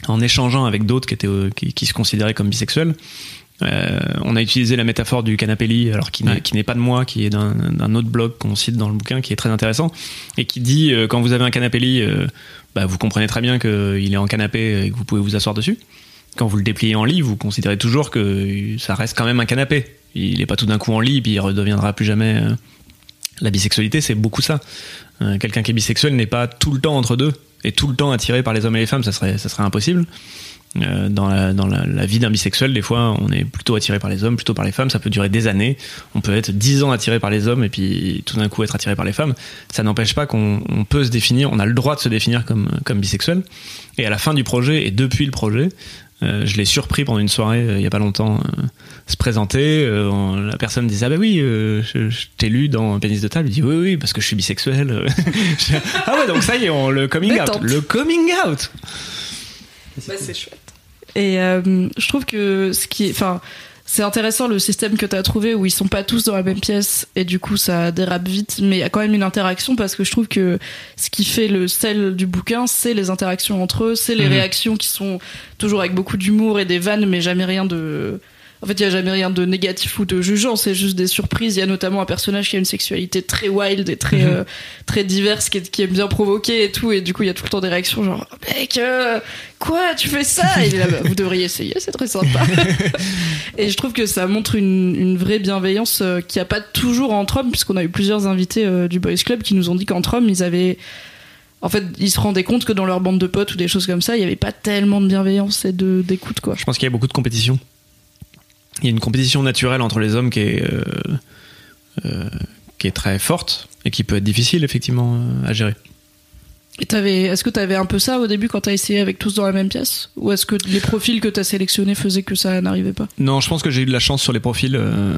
en échangeant avec d'autres qui, étaient, euh, qui, qui se considéraient comme bisexuels, euh, on a utilisé la métaphore du canapé lit, alors qui n'est Ouais. qui n'est pas de moi, qui est d'un d'un autre blog qu'on cite dans le bouquin, qui est très intéressant, et qui dit euh, quand vous avez un canapé lit, euh, bah, vous comprenez très bien qu'il est en canapé et que vous pouvez vous asseoir dessus. Quand vous le dépliez en lit, vous considérez toujours que ça reste quand même un canapé. Il n'est pas tout d'un coup en lit, puis il redeviendra plus jamais. La bisexualité, c'est beaucoup ça. Quelqu'un qui est bisexuel n'est pas tout le temps entre deux et tout le temps attiré par les hommes et les femmes, ça serait, ça serait impossible. Euh, dans la, dans la, la vie d'un bisexuel, des fois, on est plutôt attiré par les hommes, plutôt par les femmes. Ça peut durer des années. On peut être dix ans attiré par les hommes et puis tout d'un coup être attiré par les femmes. Ça n'empêche pas qu'on on peut se définir, on a le droit de se définir comme, comme bisexuel. Et à la fin du projet et depuis le projet, euh, je l'ai surpris pendant une soirée euh, il y a pas longtemps euh, se présenter. euh, la personne disait ah bah oui, euh, je, je t'ai lu dans Pénis de table. Il dit oui oui parce que je suis bisexuel. Je dis, ah ouais donc ça y est, on, le coming out, le coming out. Bah, c'est chouette. Et euh, je trouve que ce qui enfin, c'est intéressant le système que tu as trouvé où ils sont pas tous dans la même pièce et du coup ça dérape vite, mais il y a quand même une interaction parce que je trouve que ce qui fait le sel du bouquin, c'est les interactions entre eux, c'est les Mhm. réactions qui sont toujours avec beaucoup d'humour et des vannes, mais jamais rien de. En fait, il y a jamais rien de négatif ou de jugeant, c'est juste des surprises. Il y a notamment un personnage qui a une sexualité très wild et très Mhm. euh, très diverse, qui est, qui est bien provoquée et tout, et du coup il y a tout le temps des réactions genre mec, euh, quoi, tu fais ça? Et là, Bah, vous devriez essayer, c'est très sympa. Et je trouve que ça montre une, une vraie bienveillance euh, qu'il n'y a pas toujours entre hommes, puisqu'on a eu plusieurs invités euh, du Boys Club qui nous ont dit qu'entre hommes, ils avaient. En fait, ils se rendaient compte que dans leur bande de potes ou des choses comme ça, il n'y avait pas tellement de bienveillance et de- d'écoute, quoi. Je pense qu'il y a beaucoup de compétition. Il y a une compétition naturelle entre les hommes qui est, euh, euh, qui est très forte et qui peut être difficile, effectivement, euh, à gérer. Est-ce que tu avais un peu ça au début quand tu as essayé avec tous dans la même pièce? Ou est-ce que les profils que tu as sélectionnés faisaient que ça n'arrivait pas? Non, je pense que j'ai eu de la chance sur les profils euh,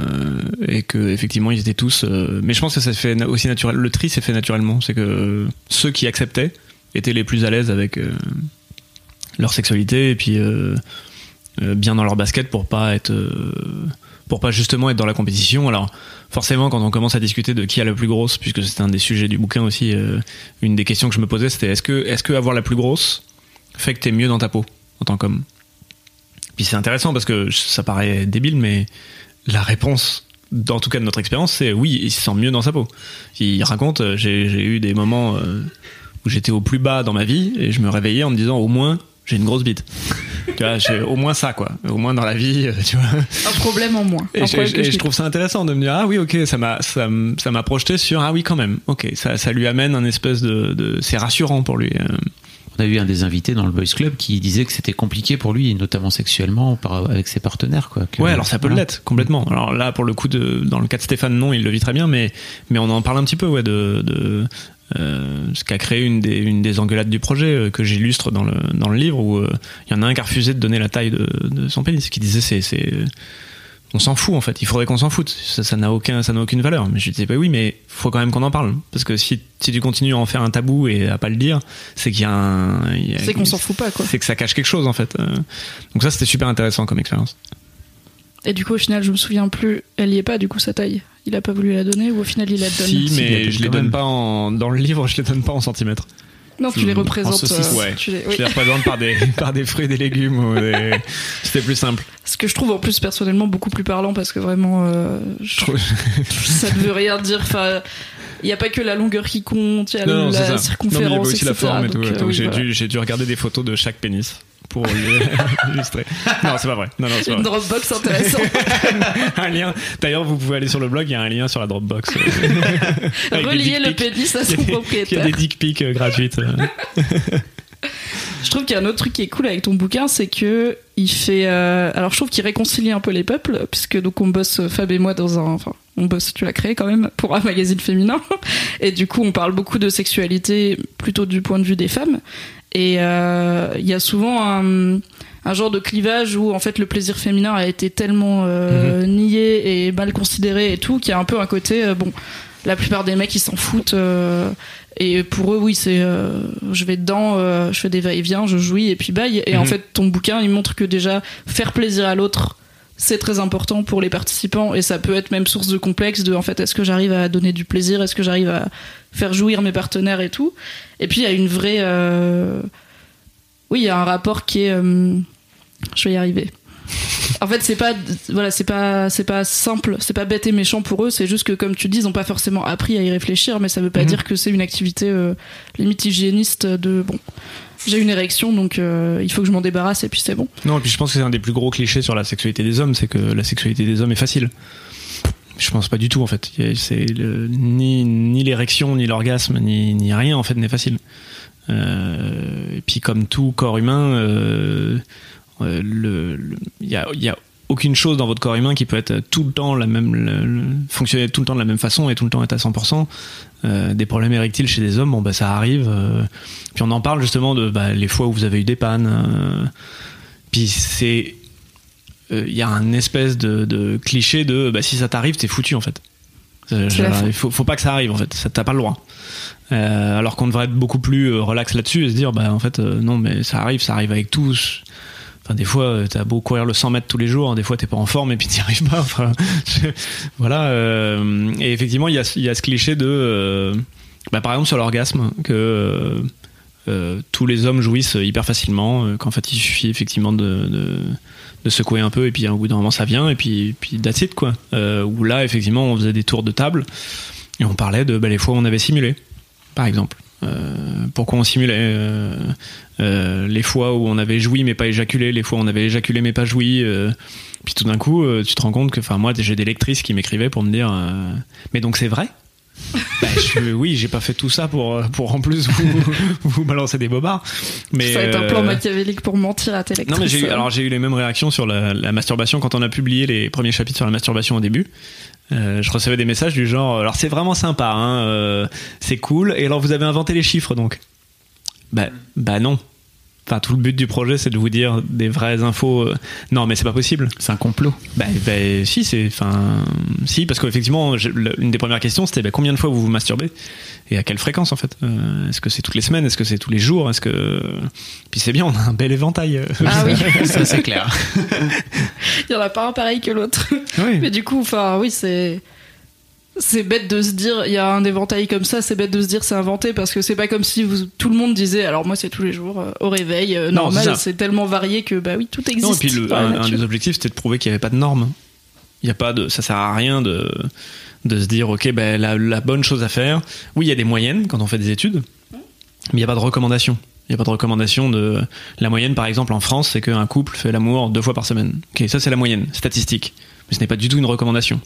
et que effectivement ils étaient tous. euh, mais je pense que ça s'est fait aussi naturel. Le tri s'est fait naturellement. C'est que ceux qui acceptaient étaient les plus à l'aise avec leur sexualité et puis bien dans leur basket pour pas être euh, pour pas justement être dans la compétition. Alors forcément, quand on commence à discuter de qui a la plus grosse, puisque c'était un des sujets du bouquin aussi, euh, une des questions que je me posais, c'était est-ce que est-ce que avoir la plus grosse fait que t'es mieux dans ta peau en tant qu'homme? Puis c'est intéressant parce que ça paraît débile, mais la réponse, en tout cas de notre expérience, c'est oui, il se sent mieux dans sa peau. Il raconte, euh, j'ai eu des moments euh, où j'étais au plus bas dans ma vie et je me réveillais en me disant au moins j'ai une grosse bite. tu vois, j'ai au moins ça quoi. Au moins dans la vie, euh, tu vois. Un problème en moins. Et, je, et trouve ça intéressant de me dire ah oui ok ça m'a ça, m- ça m'a projeté sur ah oui quand même ok ça, ça lui amène un espèce de, de c'est rassurant pour lui. euh. On a eu un des invités dans le Boys Club qui disait que c'était compliqué pour lui, notamment sexuellement, par, avec ses partenaires. Quoi, que- Ouais, alors ça peut voilà. l'être complètement. Alors là, pour le coup, de, dans le cas de Stéphane, non, il le vit très bien, mais mais on en parle un petit peu, ouais, de, de euh, ce qu'a créé une des une des engueulades du projet euh, que j'illustre dans le dans le livre où euh, il y en a un qui a refusé de donner la taille de, de son pénis, qui disait c'est c'est on s'en fout en fait. Il faudrait qu'on s'en foute. Ça ça n'a aucun ça n'a aucune valeur. Mais je lui disais bah oui, mais faut quand même qu'on en parle parce que si si tu continues à en faire un tabou et à pas le dire, c'est qu'il y a un il y a- C'est qu'on s'en fout pas, quoi. C'est que ça cache quelque chose en fait. Euh, Donc ça c'était super intéressant comme expérience. Et du coup, au final, je me souviens plus, elle y est pas, du coup, sa taille. Il a pas voulu la donner ou au final, il la donne Si, Si, mais donne je les donne même. pas en dans le livre, je les donne pas en centimètres. Non, tu les en représentes. saucisse, euh, ouais. tu les- Je oui. les représente par des par des fruits et des légumes. ou des- C'était plus simple. Ce que je trouve en plus personnellement beaucoup plus parlant parce que vraiment, euh, je- Je ça ne veut rien dire. Enfin, il n'y a pas que la longueur qui compte, il y a Non, non, c'est la ça. Non, mais il y circonférence, avait aussi la forme et tout. Donc, euh, oui, j'ai voilà. dû j'ai dû regarder des photos de chaque pénis pour les illustrer. Non, c'est pas vrai. Non, non, c'est Une. Dropbox intéressante. un lien. D'ailleurs, vous pouvez aller sur le blog, il y a un lien sur la Dropbox. Relier le pénis à son a des- Il y a propriétaire. des dick pics euh, gratuites. euh. Je trouve qu'il y a un autre truc qui est cool avec ton bouquin, c'est que il fait. euh, alors, je trouve qu'il réconcilie un peu les peuples, puisque donc on bosse euh, Fab et moi dans un. Enfin, on bosse. Tu l'as créé quand même pour un magazine féminin, et du coup, on parle beaucoup de sexualité plutôt du point de vue des femmes. Et euh, il y a souvent un, un genre de clivage où en fait le plaisir féminin a été tellement euh, nié et mal considéré et tout, qu'il y a un peu un côté euh, bon. La plupart des mecs ils s'en foutent euh, et pour eux oui c'est euh, je vais dedans, euh, je fais des va-et-vient, je jouis et puis bye. Et en Mhm. fait ton bouquin il montre que déjà faire plaisir à l'autre c'est très important pour les participants et ça peut être même source de complexe de en fait est-ce que j'arrive à donner du plaisir, est-ce que j'arrive à faire jouir mes partenaires et tout? Et puis il y a une vraie euh, oui il y a un rapport qui est euh, je vais y arriver. En fait, c'est pas voilà, c'est pas c'est pas simple, c'est pas bête et méchant pour eux, c'est juste que comme tu dis, ils ont pas forcément appris à y réfléchir, mais ça veut pas Mhm. dire que c'est une activité euh, limite hygiéniste de bon. J'ai une érection donc euh, il faut que je m'en débarrasse et puis c'est bon. Non, et puis je pense que c'est un des plus gros clichés sur la sexualité des hommes, c'est que la sexualité des hommes est facile. Je pense pas du tout en fait. C'est ni ni l'érection, ni l'orgasme, ni, ni rien en fait n'est facile. Euh, et puis comme tout corps humain, euh, euh, il y a, y a aucune chose dans votre corps humain qui peut être tout le temps la même, le- le- fonctionner tout le temps de la même façon et tout le temps être à 100%. Euh, des problèmes érectiles chez des hommes, bon bah ça arrive. euh, puis on en parle justement de bah, les fois où vous avez eu des pannes. euh, puis c'est, euh, il y a un espèce de, de cliché de bah, si ça t'arrive, t'es foutu en fait. Il faut, faut pas que ça arrive en fait, ça t'as pas le droit. Alors qu'on devrait être beaucoup plus relax là-dessus et se dire bah en fait non mais ça arrive, ça arrive avec tous. Enfin, des fois, euh, t'as beau courir le 100 mètres tous les jours, hein, des fois t'es pas en forme et puis t'y arrives pas. Enfin, voilà. euh, et effectivement, il y a, y a ce cliché de, euh, bah, par exemple, sur l'orgasme, que tous les hommes jouissent hyper facilement, qu'en fait, il suffit effectivement de, de, secouer un peu et puis au bout d'un moment, ça vient et puis, puis that's quoi. Où là, effectivement, on faisait des tours de table et on parlait de bah, les fois où on avait simulé, par exemple. Euh, pourquoi on simulait euh, euh, les fois où on avait joui mais pas éjaculé, les fois où on avait éjaculé mais pas joui. euh, puis tout d'un coup, euh, tu te rends compte que, enfin, moi, j'ai des lectrices qui m'écrivaient pour me dire, euh, mais donc c'est vrai? Bah, je- oui, j'ai pas fait tout ça pour pour en plus vous, vous balancer des bobards. Mais ça va être un plan machiavélique pour mentir à tes lectrices. non mais j'ai eu, alors j'ai eu les mêmes réactions sur la, la masturbation quand on a publié les premiers chapitres sur la masturbation au début. Euh, je recevais des messages du genre alors c'est vraiment sympa, hein, euh, c'est cool. Et alors vous avez inventé les chiffres donc? Bah bah non. Enfin tout le but du projet c'est de vous dire des vraies infos. euh, Non mais c'est pas possible. C'est un complot. Bah, bah, si c'est enfin si parce qu'effectivement une des premières questions c'était bah, combien de fois vous vous masturbez? Et à quelle fréquence en fait? Euh, est-ce que c'est toutes les semaines? Est-ce que c'est tous les jours? Est-ce que puis c'est bien on a un bel éventail. Ah oui, Ça, c'est clair. il y en a pas un pareil que l'autre. Oui. Mais du coup, enfin, oui, c'est. C'est bête de se dire, il y a un éventail comme ça, c'est bête de se dire c'est inventé parce que c'est pas comme si vous, tout le monde disait, alors moi c'est tous les jours, euh, au réveil, euh, Non, normal, c'est ça. c'est tellement varié que bah oui, tout existe. Non, et puis le- dans la un, un nature. des objectifs, c'était de prouver qu'il n'y avait pas de normes. Il y a pas de, ça sert à rien de, de se dire, ok, ben la, la bonne chose à faire. Oui, il y a des moyennes quand on fait des études, mais il n'y a pas de recommandation. Il n'y a pas de recommandation de la moyenne, par exemple, en France, c'est qu'un couple fait l'amour deux fois par semaine. Ok, ça c'est la moyenne statistique, mais ce n'est pas du tout une recommandation.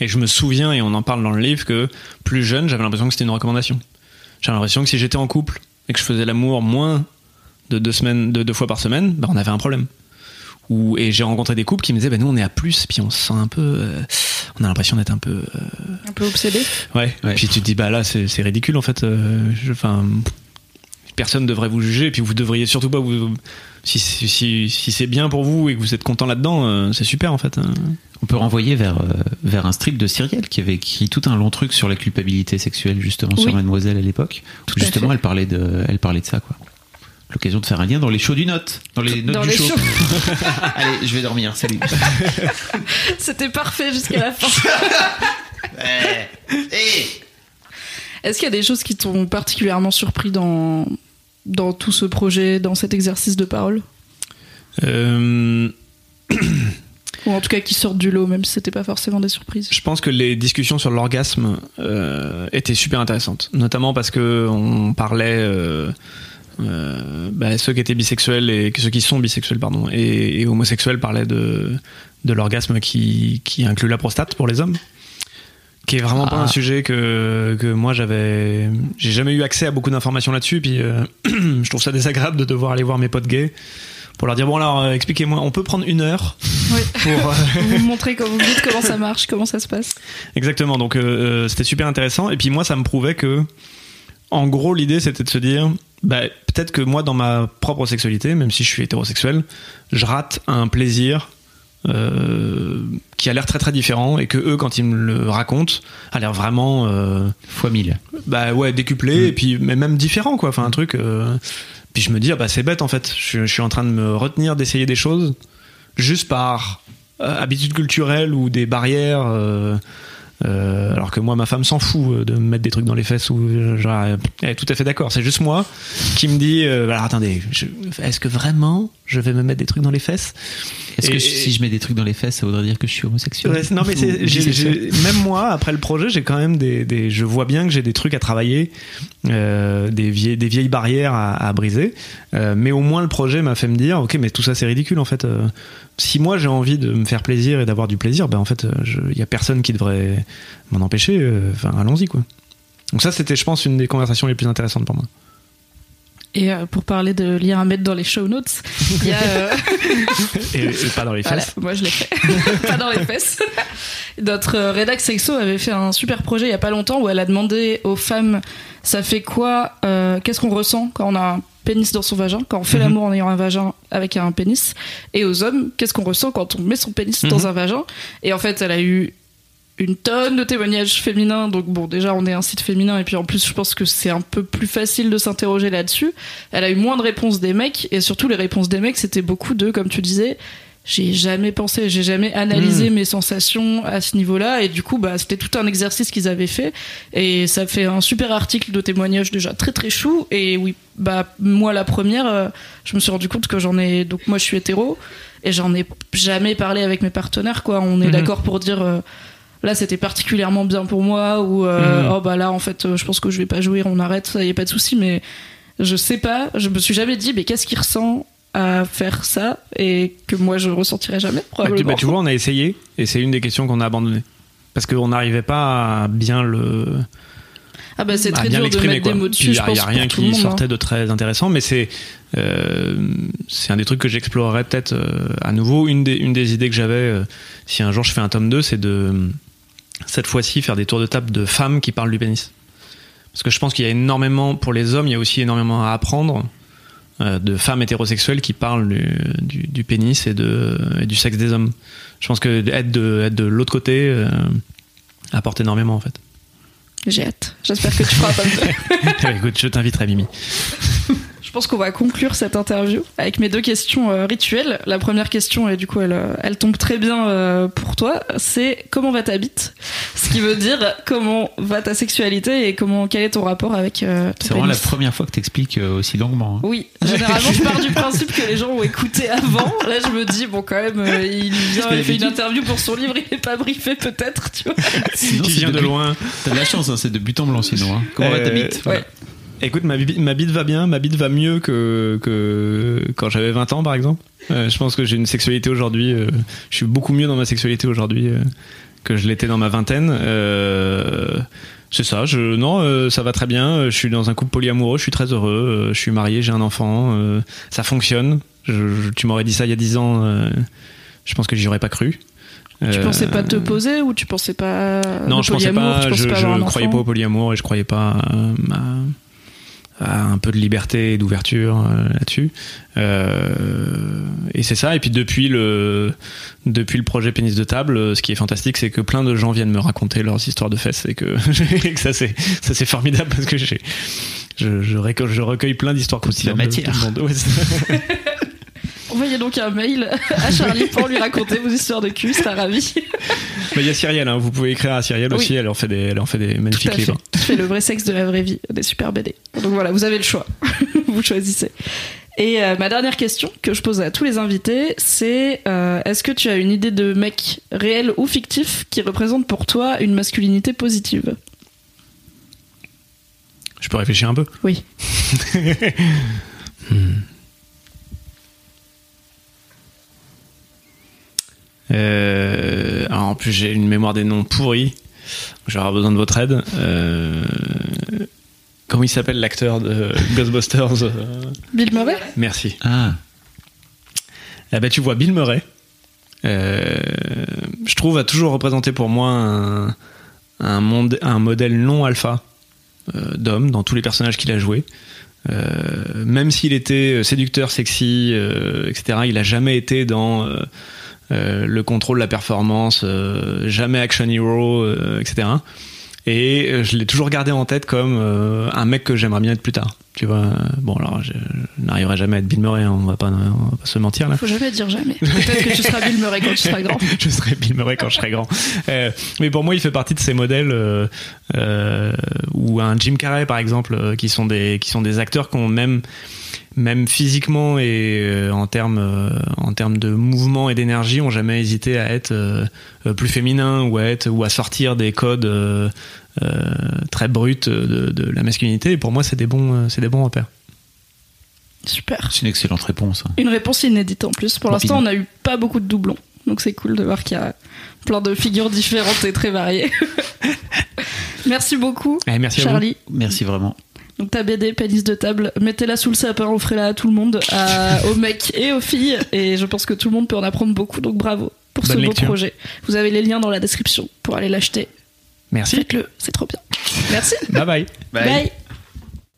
Et je me souviens, et on en parle dans le livre, que plus jeune, j'avais l'impression que c'était une recommandation. J'avais l'impression que si j'étais en couple et que je faisais l'amour moins de deux semaines, de deux fois par semaine, ben on avait un problème. Ou et j'ai rencontré des couples qui me disaient, ben nous on est à plus, puis on se sent un peu, euh, on a l'impression d'être un peu, euh, Un peu obsédé. ouais. Ouais. Puis tu te dis, bah là c'est ridicule en fait. euh, Enfin, personne ne devrait vous juger, et puis vous devriez surtout pas vous. Si, si, si, si c'est bien pour vous et que vous êtes content là-dedans, euh, c'est super en fait. hein. On peut renvoyer vers, euh, vers un strip de Cyrielle qui avait écrit tout un long truc sur la culpabilité sexuelle, justement, sur Oui. Mademoiselle à l'époque. Justement, elle parlait, de, elle parlait de ça, quoi. L'occasion de faire un lien dans les shows du note. Dans les notes Dans du les show. shows. Allez, je vais dormir, salut. C'était parfait jusqu'à la fin. Est-ce qu'il y a des choses qui t'ont particulièrement surpris dans, dans tout ce projet, dans cet exercice de parole Euh, Ou en tout cas qui sortent du lot, même si c'était pas forcément des surprises. Je pense que les discussions sur l'orgasme euh, étaient super intéressantes, notamment parce que on parlait euh, bah, ceux qui étaient bisexuels et ceux qui sont bisexuels pardon et, et homosexuels parlaient de de l'orgasme qui qui inclut la prostate pour les hommes, qui est vraiment pas Ah. un sujet que que moi j'avais j'ai jamais eu accès à beaucoup d'informations là-dessus puis euh, je trouve ça désagréable de devoir aller voir mes potes gays pour leur dire bon alors euh, expliquez-moi on peut prendre une heure Oui. pour euh, Vous montrez quand vous dites comment ça marche, comment ça se passe. Exactement, donc euh, euh, c'était super intéressant. Et puis moi, ça me prouvait que, en gros, l'idée c'était de se dire, bah, peut-être que moi, dans ma propre sexualité, même si je suis hétérosexuel, je rate un plaisir euh, qui a l'air très très différent et que eux, quand ils me le racontent, a l'air vraiment, euh, Fois mille. bah ouais, décuplé et puis mais même différent quoi. Enfin un truc. euh, puis je me dis, ah, bah c'est bête en fait. Je, je suis en train de me retenir d'essayer des choses juste par euh, habitude culturelle ou des barrières. Euh, alors que moi, ma femme s'en fout euh, de me mettre des trucs dans les fesses ou euh, genre, elle est tout à fait d'accord. C'est juste moi qui me dit, euh, alors attendez, est-ce que vraiment je vais me mettre des trucs dans les fesses? Est-ce que Et- si je mets des trucs dans les fesses, ça voudrait dire que je suis homosexuel? Ouais, non mais même moi après le projet j'ai quand même des, des je vois bien que j'ai des trucs à travailler euh, des vieilles des vieilles barrières à, à briser. Mais au moins le projet m'a fait me dire ok mais tout ça c'est ridicule en fait si moi j'ai envie de me faire plaisir et d'avoir du plaisir ben en fait il y a personne qui devrait m'en empêcher Euh, enfin allons-y quoi. Donc ça c'était je pense une des conversations les plus intéressantes pour moi Et euh, pour parler de lire à mettre dans les show notes, il y a. euh, et, et pas dans les Voilà, fesses moi je l'ai fait. pas dans les fesses. Notre euh, rédac sexo avait fait un super projet il y a pas longtemps où elle a demandé aux femmes ça fait quoi, euh, qu'est-ce qu'on ressent quand on a un pénis dans son vagin, quand on fait Mhm. l'amour en ayant un vagin avec un pénis, et aux hommes qu'est-ce qu'on ressent quand on met son pénis Mhm. dans un vagin? Et en fait, elle a eu une tonne de témoignages féminins. Donc bon, déjà on est un site féminin et puis en plus je pense que c'est un peu plus facile de s'interroger là-dessus. Elle a eu moins de réponses des mecs et surtout les réponses des mecs c'était beaucoup de, comme tu disais, j'ai jamais pensé, j'ai jamais analysé Hmm. mes sensations à ce niveau-là et du coup bah c'était tout un exercice qu'ils avaient fait et ça fait un super article de témoignage déjà très très chou et oui bah moi la première euh, je me suis rendu compte que j'en ai donc moi je suis hétéro et j'en ai jamais parlé avec mes partenaires quoi on est Mhm. d'accord pour dire euh, là c'était particulièrement bien pour moi ou euh, Mhm. oh bah là en fait euh, je pense que je vais pas jouir on arrête ça y a pas de souci mais je sais pas je me suis jamais dit mais qu'est-ce qu'il ressent à faire ça et que moi je ressentirais jamais Bah, tu, probablement bah, tu vois, on a essayé et c'est une des questions qu'on a abandonnées. Parce qu'on n'arrivait pas à bien le. ah bah c'est très dur de mettre quoi. des mots dessus Il n'y a, pense y a rien qui monde, hein. sortait de très intéressant, mais c'est euh, c'est un des trucs que j'explorerais peut-être euh, à nouveau. Une des, une des idées que j'avais, euh, si un jour je fais un tome 2, c'est de cette fois-ci faire des tours de table de femmes qui parlent du pénis. Parce que je pense qu'il y a énormément, pour les hommes, il y a aussi énormément à apprendre euh, de femmes hétérosexuelles qui parlent du, du, du pénis et, de, et du sexe des hommes. Je pense que être de, être de l'autre côté euh, apporte énormément en fait. j'ai hâte j'espère que tu feras pas de Écoute, je t'inviterai Mimi. Je pense qu'on va conclure cette interview avec mes deux questions euh, rituelles. La première question, et du coup elle, euh, elle tombe très bien euh, pour toi, c'est comment va ta bite? Ce qui veut dire comment va ta sexualité et comment quel est ton rapport avec euh, ton C'est vraiment la première fois que t'expliques euh, aussi longuement. hein. Oui, généralement je pars du principe que les gens ont écouté avant. Là je me dis, bon quand même, euh, il vient, il fait une interview pour son livre, il est pas briefé peut-être, tu vois. Sinon, qui vient de loin. T'as de la chance, hein, c'est de but en blanc sinon. hein. Comment va ta bite? ouais. Écoute, ma, ma bite va bien, ma bite va mieux que, que quand j'avais 20 ans par exemple. Euh, je pense que j'ai une sexualité aujourd'hui, euh, je suis beaucoup mieux dans ma sexualité aujourd'hui euh, que je l'étais dans ma vingtaine. C'est ça, je, non, ça va très bien. Je suis dans un couple polyamoureux, je suis très heureux. je suis marié, j'ai un enfant, ça fonctionne. Je- je- tu m'aurais dit ça il y a 10 ans, je pense que j'y aurais pas cru. Tu pensais pas te poser ou tu pensais pas non, je pensais pas, je, pas je croyais pas au polyamour et je croyais pas à, à un peu de liberté et d'ouverture euh, là-dessus. Euh, et c'est ça. Et puis depuis le depuis le projet Pénis de table, euh, ce qui est fantastique, c'est que plein de gens viennent me raconter leurs histoires de fesses et que, et que ça c'est ça c'est formidable parce que j'ai je, je, récolte- je recueille plein d'histoires croustillantes de matière. Ouais, Envoyez donc un mail à Charlie pour lui raconter vos histoires de cul, sera ravi. Mais il y a Cyrielle, hein, vous pouvez écrire à Cyrielle Oui. aussi, elle en fait des, elle en fait des magnifiques livres. Je fais le vrai sexe de la vraie vie, des super BD. Donc voilà, vous avez le choix. vous choisissez. Et euh, ma dernière question que je pose à tous les invités, c'est euh, est-ce que tu as une idée de mec réel ou fictif qui représente pour toi une masculinité positive? Je peux réfléchir un peu. Oui. Euh, alors en plus, j'ai une mémoire des noms pourris. J'aurai besoin de votre aide. Euh, comment il s'appelle l'acteur de Ghostbusters euh, Bill Murray? Merci. Ah, Ah bah, tu vois, Bill Murray, euh, je trouve, a toujours représenté pour moi un, un, monde, un modèle non alpha euh, d'homme dans tous les personnages qu'il a joués. Euh, même s'il était séducteur, sexy, euh, etc., il a jamais été dans euh, le contrôle la performance, euh, jamais action hero, euh, etc. Et euh, je l'ai toujours gardé en tête comme un mec que j'aimerais bien être plus tard. Tu vois, bon alors je, je n'arriverai jamais à être Bill Murray, hein, on va pas, on va pas se mentir là. Faut jamais dire jamais. Peut-être que tu seras Bill Murray quand tu seras grand. je serai Bill Murray quand je serai grand. Mais pour moi, il fait partie de ces modèles ou un Jim Carrey par exemple, qui sont des qui sont des acteurs qui ont même même physiquement et euh, en termes euh, en termes de mouvement et d'énergie, ont jamais hésité à être euh, plus féminin ou à être ou à sortir des codes euh, euh, très bruts de, de la masculinité. Et pour moi, c'est des bons c'est des bons repères. Super. c'est une excellente réponse. hein. Une réponse inédite en plus. Pour l'instant, on n'a eu pas beaucoup de doublons. Donc c'est cool de voir qu'il y a plein de figures différentes et très variées. Merci beaucoup, Eh, merci à vous. Charlie. Merci vraiment. Donc ta BD, pénis de table, mettez-la sous le sapin, offrez-la à tout le monde, à- aux mecs et aux filles. Et je pense que tout le monde peut en apprendre beaucoup. Donc bravo pour ce beau projet. Vous avez les liens dans la description pour aller l'acheter. Merci. Faites-le, c'est trop bien. Merci. bye. bye. Bye.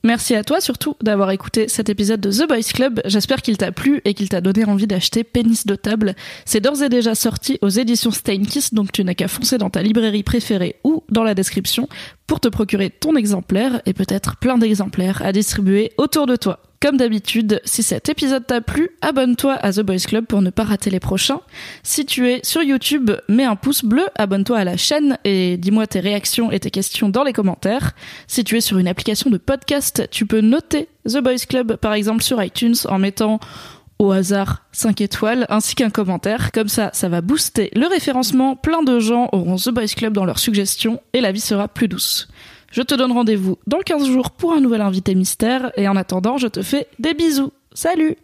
Merci à toi surtout d'avoir écouté cet épisode de The Boys Club. J'espère qu'il t'a plu et qu'il t'a donné envie d'acheter Pénis de table. C'est d'ores et déjà sorti aux éditions Steinkiss, donc tu n'as qu'à foncer dans ta librairie préférée ou dans la description pour te procurer ton exemplaire et peut-être plein d'exemplaires à distribuer autour de toi. Comme d'habitude, si cet épisode t'a plu, abonne-toi à The Boys Club pour ne pas rater les prochains. Si tu es sur YouTube, mets un pouce bleu, abonne-toi à la chaîne et dis-moi tes réactions et tes questions dans les commentaires. Si tu es sur une application de podcast, tu peux noter The Boys Club par exemple sur iTunes en mettant au hasard 5 étoiles ainsi qu'un commentaire. Comme ça, ça va booster le référencement. Plein de gens auront The Boys Club dans leurs suggestions et la vie sera plus douce. Je te donne rendez-vous dans 15 jours pour un nouvel invité mystère et en attendant, je te fais des bisous. Salut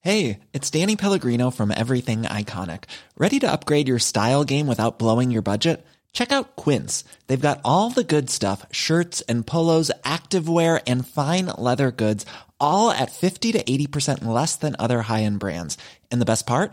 Hey, it's Danny Pellegrino from Everything Iconic. Ready to upgrade your style game without blowing your budget? Check out Quince. They've got all the good stuff, shirts and polos, activewear and fine leather goods, all at 50 to 80% less than other high-end brands. And the best part?